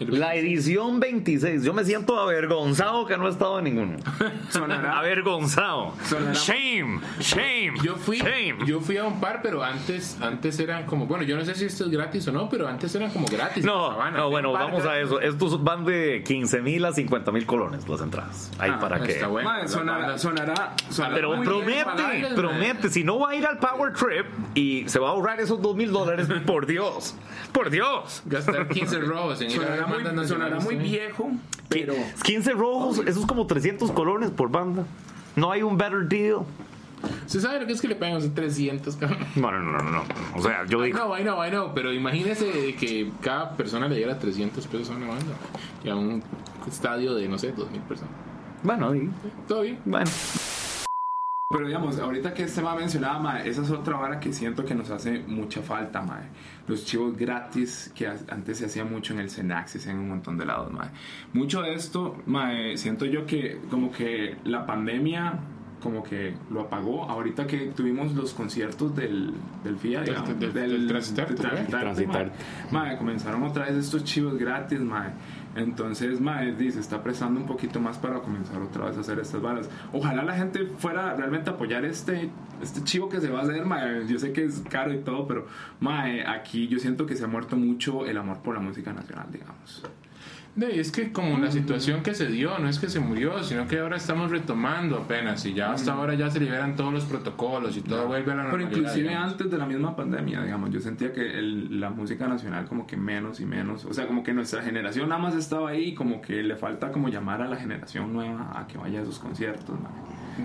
La [laughs] edición 26. Yo me siento avergonzado que no he estado en ninguno. Sonará. Avergonzado. Sonará- Shame, shame. Yo fui, shame. yo fui a un par, pero antes, antes eran como, bueno, yo no sé si esto es gratis o no, pero antes eran como gratis. No, Sabana. no, bueno, par vamos a eso. Estos van de 15 mil a 50 mil colones las entradas. Ahí Ah, para que. Está bueno. Mae, la sonará, sonará, sonará Pero bien. promete, promete. Si no va a ir al Power Trip y se va a ahorrar esos 2 mil dólares, [laughs] por Dios, por Dios. Gastar 15 rojos en ir a muy, sonará muy viejo, pero 15 rojos, eso es como 300 colones por banda. No hay un better deal. ¿Se sabe lo que es que le pagan esos 300, cabrón? No, no, no, no. no. O sea, yo digo. know, I know, I know, pero imagínese que cada persona le diera 300 pesos a una banda y a un estadio de, no sé, 2.000 personas. Bueno, y- Todo bien. bueno. Pero digamos, ahorita que este ma mencionaba, ma, esa es otra vara que siento que nos hace mucha falta, ma. Los chivos gratis que antes se hacía mucho en el Cenaxis, en un montón de lados, ma. Mucho de esto, ma, siento yo que como que la pandemia como que lo apagó. Ahorita que tuvimos los conciertos del, del FIA, Del- digamos, del- del Transitarte, del. Transitarte, Transitarte. ma. Ma, comenzaron otra vez estos chivos gratis, ma. Entonces, ma, dice, está prestando un poquito más para comenzar otra vez a hacer estas varas. Ojalá la gente fuera realmente a apoyar este, este chivo que se va a hacer, ma. Yo sé que es caro y todo, pero, ma, eh, aquí yo siento que se ha muerto mucho el amor por la música nacional, digamos. De, es que como la situación que se dio, no es que se murió, sino que ahora estamos retomando apenas y ya hasta ahora ya se liberan todos los protocolos y todo vuelve a la Pero normalidad. inclusive digamos. antes de la misma pandemia, digamos, yo sentía que el- la música nacional como que menos y menos, o sea, como que nuestra generación nada más estaba ahí, como que le falta como llamar a la generación nueva a que vaya a esos conciertos, man.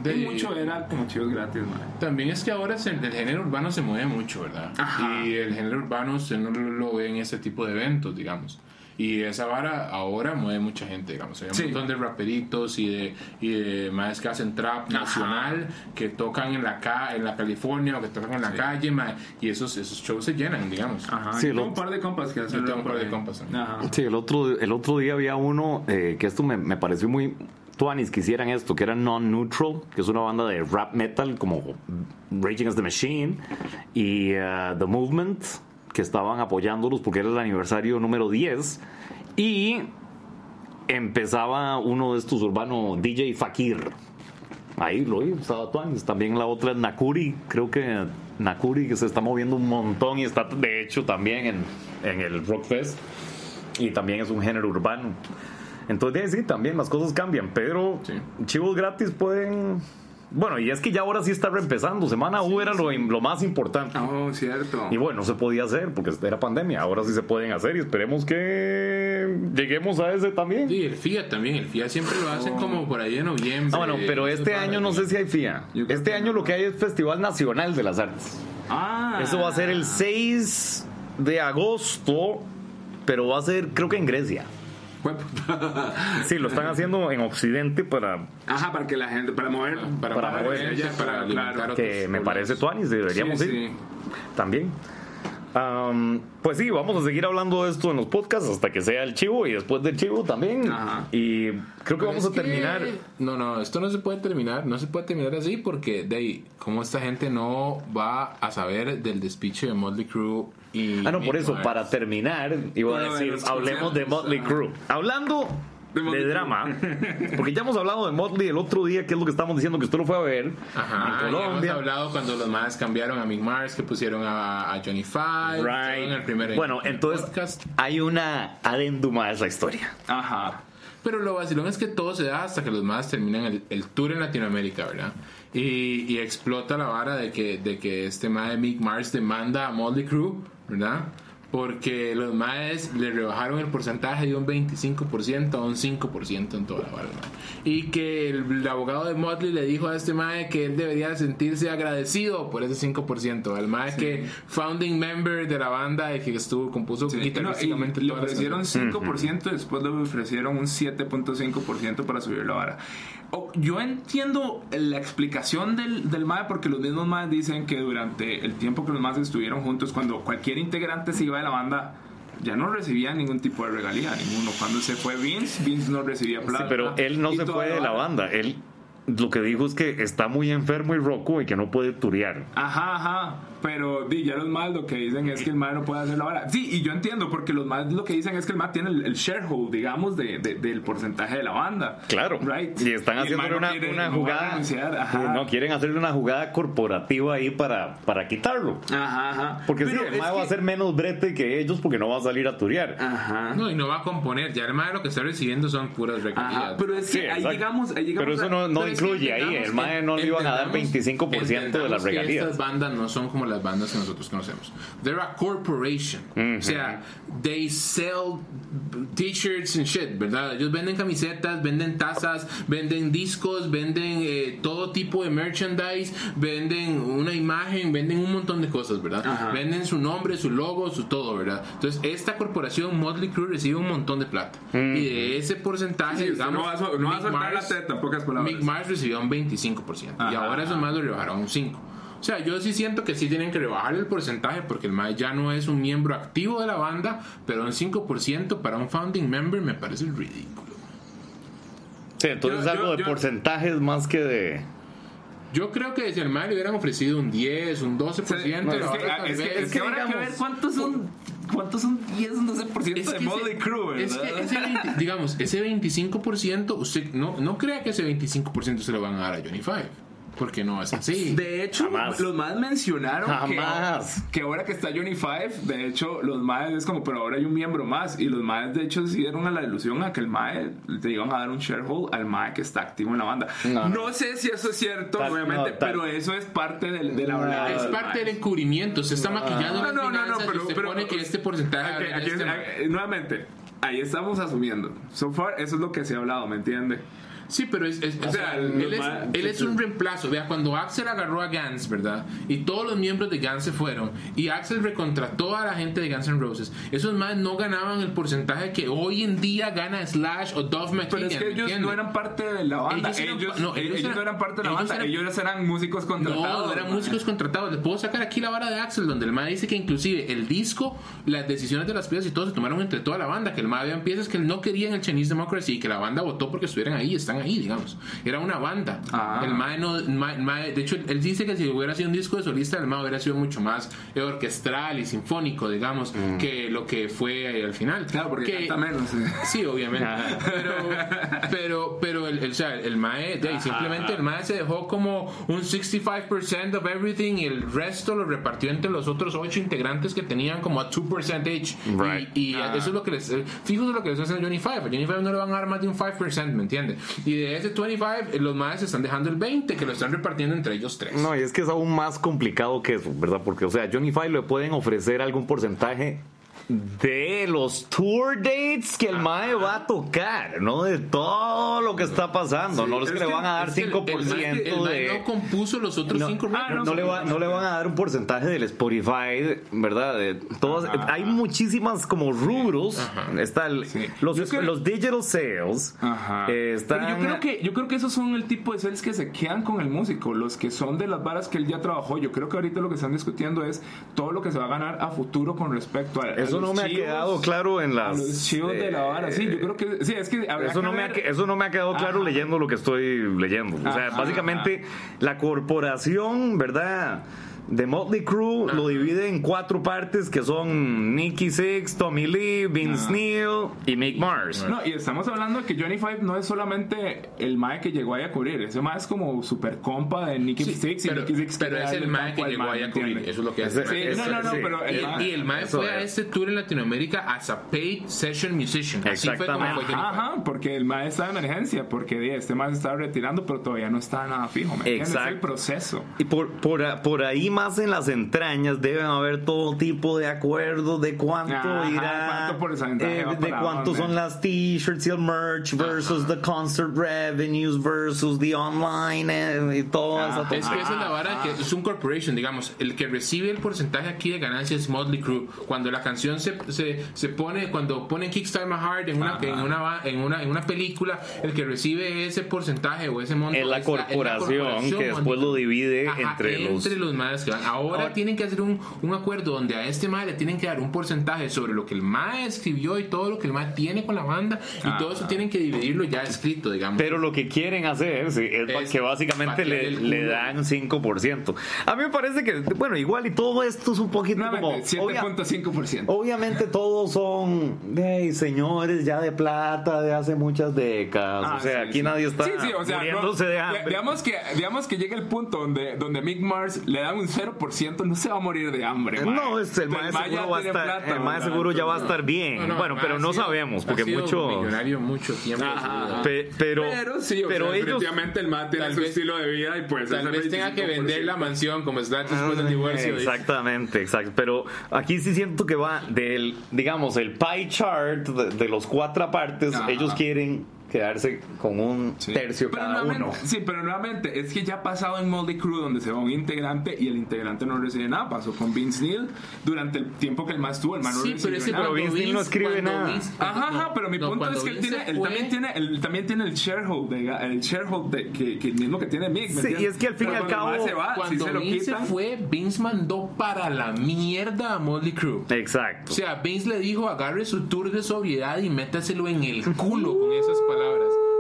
De- Y mucho era como chivos gratis, man. También es que ahora se- el género urbano se mueve mucho, ¿verdad? Ajá. Y el género urbano se no lo, lo ve en ese tipo de eventos, digamos. Y esa vara ahora mueve mucha gente, digamos. Hay un Sí. montón de raperitos y de, y de más que hacen trap Ajá. nacional que tocan en la, ca en la California o que tocan en la Sí. calle, ma, y esos, esos shows se llenan, digamos. Ajá. Sí, tengo lo- un par de compas que hacen Yo tengo un par de compas. Ajá. Sí, el otro, el otro día había uno eh, que esto me, me pareció muy tuanis que hicieran esto, que era Non-Neutral, que es una banda de rap metal como Raging Against the Machine y eh, The Movement, que estaban apoyándolos porque era el aniversario número 10 y empezaba uno de estos urbanos DJ Fakir. Ahí lo estaba Tuanis. También la otra es Nakuri, creo que Nakuri que se está moviendo un montón y está de hecho también en, en el Rockfest y también es un género urbano. Entonces, sí, también las cosas cambian, pero Sí. chivos gratis pueden. Bueno, y es que ya ahora sí está reempezando. Semana U era lo, lo más importante. Oh, cierto. Y bueno, no se podía hacer porque era pandemia. Ahora sí se pueden hacer y esperemos que lleguemos a ese también. Sí, el FIA también. El FIA siempre lo hacen como por ahí de noviembre. Ah, bueno, pero este es año no sé si hay FIA. Este año lo que hay es Festival Nacional de las Artes. Ah. Eso va a ser el 6 de agosto, pero va a ser creo que en Grecia. Sí, lo están haciendo en Occidente para Ajá, para que la gente, para mover, Para, Para mover para claro. que me parece Tuanis, deberíamos Sí, ir sí. también. Am, pues sí, vamos a seguir hablando de esto en los podcasts hasta que sea el chivo y después del chivo también. Ajá. Y creo que Pero vamos a terminar. que- No, no, esto no se puede terminar, no se puede terminar así porque de ahí, como esta gente no va a saber del despiche de Motley Crue y Ah, no, por eso, Mars. para terminar, iba Bueno, a de decir, los hablemos de Motley. Crue. Hablando De drama, porque ya hemos hablado de Motley el otro día, que es lo que estamos diciendo que usted lo fue a ver Ajá, en y hemos Colombia. hablado cuando los más cambiaron a Mick Mars, que pusieron a, a Johnny Five, Right. el primer Bueno, entonces podcast. hay una adenduma a esa historia. Ajá. Pero lo vacilón es que todo se da hasta que los más terminan el, el tour en Latinoamérica, ¿verdad? Y, y explota la vara de que, de que este mae de Mick Mars demanda a Motley Crue, ¿verdad? Porque los maes le rebajaron el porcentaje de un 25% a un 5% en toda la mae. Y que el, el abogado de Motley le dijo a este mae que él debería sentirse agradecido por ese 5%. Al mae que founding member de la banda y que estuvo, compuso Sí, no, y le ofrecieron 5%, después le ofrecieron un 7.5% para subir la vara. O- yo entiendo la explicación del, del MAE porque los mismos MAE dicen que durante el tiempo que los MAE estuvieron juntos, cuando cualquier integrante se iba de la banda, ya no recibía ningún tipo de regalía, ninguno. Cuando se fue Vince, Vince no recibía Sí, plata. pero él no se fue de la banda. Él lo que dijo es que está muy enfermo y roco y que no puede turear. Ajá, ajá. Pero di, ya los más lo que dicen es que el MAE no puede hacer la vara. Sí, y yo entiendo, porque los más lo que dicen es que el MAE tiene el, el sharehold, digamos, de, de- del porcentaje de la banda. Claro. Right. Y están haciendo no una, quiere- una no jugada. renunciar, ajá. No, quieren hacerle una jugada corporativa ahí para, para quitarlo. Ajá, ajá. Porque sí, el mae va a que- ser menos brete que ellos porque no va a salir a turear. Ajá. No, y no va a componer. Ya el mae lo que está recibiendo son puras regalías. Ajá, pero es que Sí, ahí llegamos, ahí llegamos Pero eso a- no, no Pero es que incluye ahí. El que- mae no le iban a dar entendamos- 25% de las que regalías. Estas bandas no son como las las bandas que nosotros conocemos. They're a corporation. O sea, they sell t-shirts and shit, ¿verdad? Ellos venden camisetas, venden tazas, venden discos, venden eh, todo tipo de merchandise, venden una imagen, venden un montón de cosas, ¿verdad? Ajá. Venden su nombre, su logo, su todo, ¿verdad? Entonces, esta corporación, Motley Crue, recibe un montón de plata. Y de ese porcentaje, Sí, digamos, no va a no va a soltar la Mars- teta, en pocas palabras. Mick Mars recibió un 25%. y ahora ajá. más lo rebajaron a un 5%. O sea, yo sí siento que sí tienen que rebajar el porcentaje porque el MAE ya no es un miembro activo de la banda, pero un 5% para un founding member me parece ridículo. Sí, entonces Yo- algo yo- de yo- porcentajes más que de. Yo creo que si al MAE le hubieran ofrecido un 10, un 12%, No, es que- es que- es que habrá que digamos- ver cuántos son cuántos son 10, 12% Es de que Motley Crue, es ¿verdad? que ese 20 digamos, ese 25%, usted no, no crea que ese 25% se lo van a dar a Johnny Five. Porque no es así. [laughs] De hecho, Jamás. los más mencionaron Jamás. Que, que ahora que está Johnny Five, de hecho, los más es como, pero ahora hay un miembro más. Y los más, de hecho, se dieron a la ilusión a que el MAE te iban a dar un sharehold al MAE que está activo en la banda. No, sé si eso es cierto, Tal- obviamente, no, pero eso es parte de, de la No, es del parte del encubrimiento. Se está maquillando No, no, no, no, pero, usted pero pone que este porcentaje Aquí- de aquí- este aquí- nuevamente, ahí estamos asumiendo. So far, eso es lo que se ha hablado, ¿me entiende? Sí, pero es, es- o O sea, sea, él, es, él es un reemplazo. Vea, cuando Axel agarró a Gans, ¿verdad? Y todos los miembros de Gans se fueron. Y Axel recontrató a la gente de Guns N' Roses. Esos más no ganaban el porcentaje que hoy en día gana Slash o Duff McKagan. Pero es que ¿me ellos entiende? no eran parte de la banda. Ellos Ellos, eran- no, ellos, ellos no eran- eran parte de la banda. eran- ellos eran músicos contratados. No, eran músicos contratados. Les puedo sacar aquí la vara de Axel, donde el MAE dice que inclusive el disco, las decisiones de las piezas y todo se tomaron entre toda la banda. Que el MAE había piezas que él no quería en el Chinese Democracy y que la banda votó porque estuvieran ahí, están ahí, digamos. Era una banda. Ah. El MAE no. MAE- MAE- de hecho, él dice que si hubiera sido un disco de solista, el MAE hubiera sido mucho más eh, orquestral y sinfónico, digamos, que lo que fue al final. Mm. Claro, porque Que- menos. eh. Sí, obviamente. Pero, pero, pero el, el, o sea, el MAE, de ahí, simplemente el MAE se dejó como un 65% of everything y el resto lo repartió entre los otros ocho integrantes que tenían como a 2% each. Right. Y, y eso es lo que les. eh, Fíjate lo que les hacen a Johnny Five. A Johnny Five no le van a dar más de un 5%, ¿me entiendes? Y de ese 25, eh, los MAEs están dejando el 20, que lo están repartiendo entre ellos tres. No, y es que es aún más complicado que eso, ¿verdad? Porque, o sea, Johnny Five le pueden ofrecer algún porcentaje de los tour dates que el MAE va a tocar, no de todo lo que está pasando. no es que le van a dar Es que el- 5% el, el MAE de. no compuso los otros No, 5 Ah, no, le va- no le van a dar un porcentaje del Spotify, ¿verdad? De todas, Ajá. hay muchísimas como rubros. Está el- los, creo- los digital sales. Ajá. eh, están, Pero yo creo que yo creo que esos son el tipo de sales que se quedan con el músico, los que son de las varas que él ya trabajó. Yo creo que ahorita lo que están discutiendo es todo lo que se va a ganar a futuro con respecto a a Eso no me ha quedado claro en a las. los chivos de la vara. Sí, yo creo que sí, es que Eso que no, me ha, eso no me ha quedado claro Ajá. leyendo lo que estoy leyendo. O sea, Ajá, básicamente la corporación, ¿verdad? De Motley Crue lo divide en cuatro partes que son Nicky Six, Tommy Lee, Vince Neil y Mick Mars. No, y estamos hablando que Johnny Five no es solamente el Mae que llegó ahí a cubrir, ese Mae es como super compa de Nicky Sí, Six y pero, Nicky Six pero es el MAE que llegó ahí a ¿me cubrir. Eso es lo que hace. Sí, no, no, no, sí. pero Y el y el mae fue a es. este tour en Latinoamérica as a paid session musician. Así fue como fue Exactamente. Johnny Ajá, ajá, porque el mae está de emergencia, porque este mae se estaba retirando, pero todavía no está nada fijo, ¿me entiendes? Es el Exacto. proceso. Y por, por, a- por ahí más en las entrañas deben haber todo tipo de acuerdos de cuánto Ajá, irá, cuánto porcentaje eh, va de cuánto dónde. son las t-shirts y el merch versus the concert revenues versus the online eh, y esa Ajá. Es que esa es la vara que es un corporation, digamos. El que recibe el porcentaje aquí de ganancias es Motley Crue. Cuando la canción se, se, se pone, cuando ponen Kickstart My Heart en una, en, una, en, una, en una película, el que recibe ese porcentaje o ese monto Es la es es corporación que después lo divide Ajá, entre los- entre los madres van. Ahora Ahora- tienen que hacer un, un acuerdo donde a este MAE le tienen que dar un porcentaje sobre lo que el MAE escribió y todo lo que el MAE tiene con la banda y todo eso tienen que dividirlo ya escrito, digamos. Pero lo que quieren hacer sí, es, Es que básicamente le, le dan 5%. A mí me parece que, bueno, igual y todo esto es un poquito como... Nuevamente, obvia- 7.5%. Obviamente todos son hey, señores ya de plata de hace muchas décadas. Ah, o sea, sí, aquí sí. nadie está Sí, sí, o sea, muriéndose no, de hambre. Digamos que, digamos que llega el punto donde, donde Mick Mars le da un 0% no se va a morir de hambre. mae. No, es el más seguro va a estar, plata, el más seguro ya va a estar bien. No, no, bueno, pero no sido- sabemos porque mucho. millonario mucho tiempo. Ajá. Pe- pero, Pero sí, o pero sea, ellos. el mae tiene su vez- estilo de vida y pues Tal vez tenga que 25%. vender la mansión como Slash después del divorcio. dice. Exactamente, exacto. Pero aquí sí siento que va del, digamos, el pie chart de, de los cuatro partes. Ajá. Ellos quieren quedarse con un Sí. tercio Pero cada uno. Sí, pero nuevamente es que ya ha pasado en Moldy Crew donde se va un integrante y el integrante no recibe nada. Pasó con Vince Neil durante el tiempo que el más estuvo. El man no Sí, recibió pero ese nada. pero Vince Neil no escribe nada. Vince- Ajá, ajá, pero mi no, punto es que él, tiene, se él también tiene, él también tiene el shareholder, el shareholder que, que mismo que tiene Mick. ¿me Sí, entiendes? y es que al fin y al cabo, se va, si Cuando se lo Vince se quitan. fue, Vince mandó para la mierda a Motley Crue. Exacto. O sea, Vince le dijo, agarre su tour de sobriedad y métaselo en el culo con esas palabras.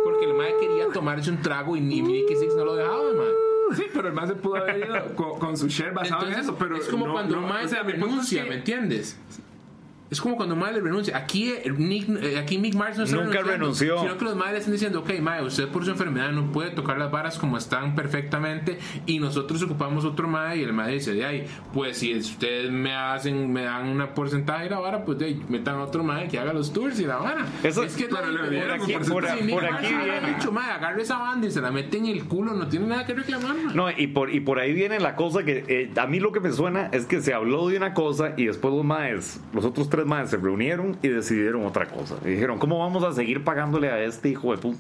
Porque el mae quería tomarse un trago y ni Nicky Six no lo dejaba, mae. Sí, pero el más se pudo haber ido con, con su share basado en Entonces, eso. Pero es como no- cuando no, un mae o sea, se renuncia, ¿me entiendes? Es como cuando le renuncia. Aquí, eh, Nick, eh, aquí Mick Mars no está Nunca renunció. Sino que los madres están diciendo, ok, mae, usted por su enfermedad no puede tocar las varas como están perfectamente y nosotros ocupamos otro mae y el mae dice, de ahí, pues si ustedes me hacen, me dan una porcentaje de la vara, pues de ahí, metan otro mae que haga los tours y la vara. Eso- es que pero le por aquí, por. Mick por aquí viene. dicho, mae, agarre esa banda y se la mete en el culo, no tiene nada que reclamar, mae. No, y por, y por ahí viene la cosa que eh, a mí lo que me suena es que se habló de una cosa y después los maes, los otros tres maes se reunieron y decidieron otra cosa. Y dijeron, ¿cómo vamos a seguir pagándole a este hijo de puta?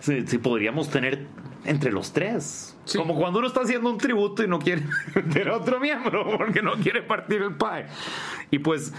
Si, [laughs] si podríamos tener entre los tres. Sí. Como cuando uno está haciendo un tributo y no quiere [laughs] meter a otro miembro porque no quiere partir el pie. Y pues,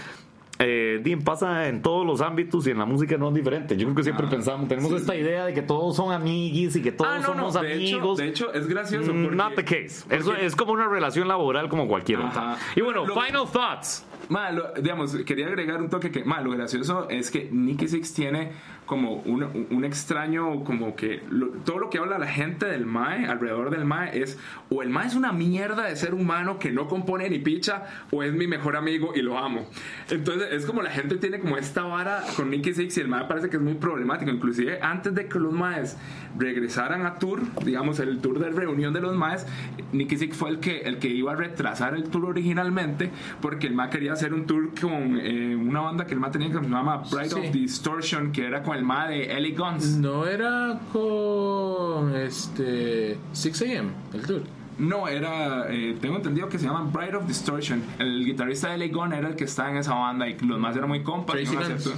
eh, Dean, pasa en todos los ámbitos y en la música no es diferente. Yo creo que siempre Ah, pensamos, tenemos sí. esta idea de que todos son amiguis y que todos Ah, no, no, somos de hecho, amigos. de hecho, es gracioso. Mm, Porque, Not the case. Eso porque- es como una relación laboral como cualquier otra. Y bueno, Lo- final thoughts. Ma, lo- digamos, quería agregar un toque que, ma, lo gracioso es que Nicky Six tiene como un, un extraño, como que lo- todo lo que habla la gente del Mae, alrededor del Mae, es o el Mae es una mierda de ser humano que no compone ni picha, o es mi mejor amigo y lo amo. Entonces es como la gente tiene como esta vara con Nicky Six y el Mae parece que es muy problemático. Inclusive antes de que los Maes regresaran a tour, digamos el tour de reunión de los Maes, Nicky Six fue el que, el que iba a retrasar el tour originalmente porque el Mae quería hacer un tour con eh, una banda que el Mae tenía que se llama Pride Sí. of Distortion, que era con el Mae de Ellie Guns. No era con este 6 AM, el tour. No, era, eh, tengo entendido que se llama Bride of Distortion. El guitarrista de Ellie Gunn era el que estaba en esa banda y los más eran muy compas. Tracy no Guns.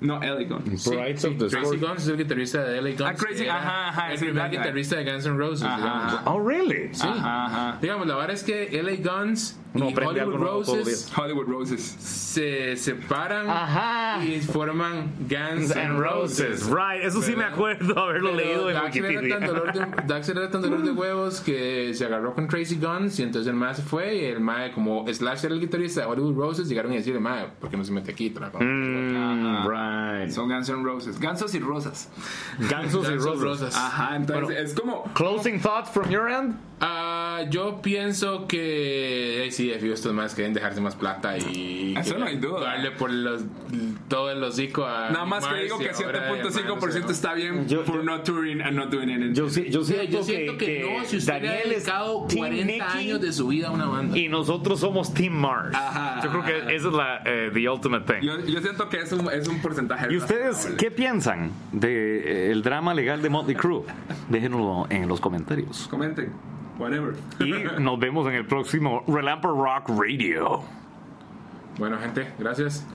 No, Ellie Gunn. Brides Sí, of Tracy Distortion. Guns es el guitarrista de LA Guns. Ah, Crazy, ajá, ajá, El sí, primer guitarrista de Guns N' Roses. Ajá, digamos. Oh, really? Sí. Ajá, ajá. Digamos, la verdad es que LA Guns No y aprende algo Hollywood nuevo Roses Hollywood Roses. se separan Ajá. y forman Guns Guns and Roses. Right, eso sí me ¿Verdad? acuerdo haberlo Pero leído en Daxter era, Wikipedia. tan dolor de, [laughs] era tan dolor de huevos que se agarró con Tracy Guns y entonces el mae se fue y el mae como Slash era el guitarrista de Hollywood Roses llegaron a decirle mae ¿por qué no se mete aquí? Trabajo. Mm, right. Son Guns N' Roses. Gansos y rosas. Gansos y N' Roses. Ajá, entonces Bueno. es como. Closing thoughts from your end? Ah, yo pienso que eh, sí, de fijo, estos más quieren dejarse más plata y Eso que no hay duda. darle por los, todo el hocico a Nada más que digo que ahora de 7.5% Mars, está bien Yo- for yo- not touring and not doing anything. Yo, yo siento, yo siento que, no, si usted le ha Daniel es dedicado Team 40 Nicky años de su vida a una banda. y nosotros somos Team Mars. Ajá. Yo creo que esa es la eh, the ultimate thing. Yo, yo siento que es un, es un porcentaje. ¿Y ustedes razonable. qué piensan del drama legal de Motley Crue? Déjenoslo en los comentarios. Comenten. Whatever. Y nos vemos en el próximo Relamper Rock Radio. Bueno, gente, gracias.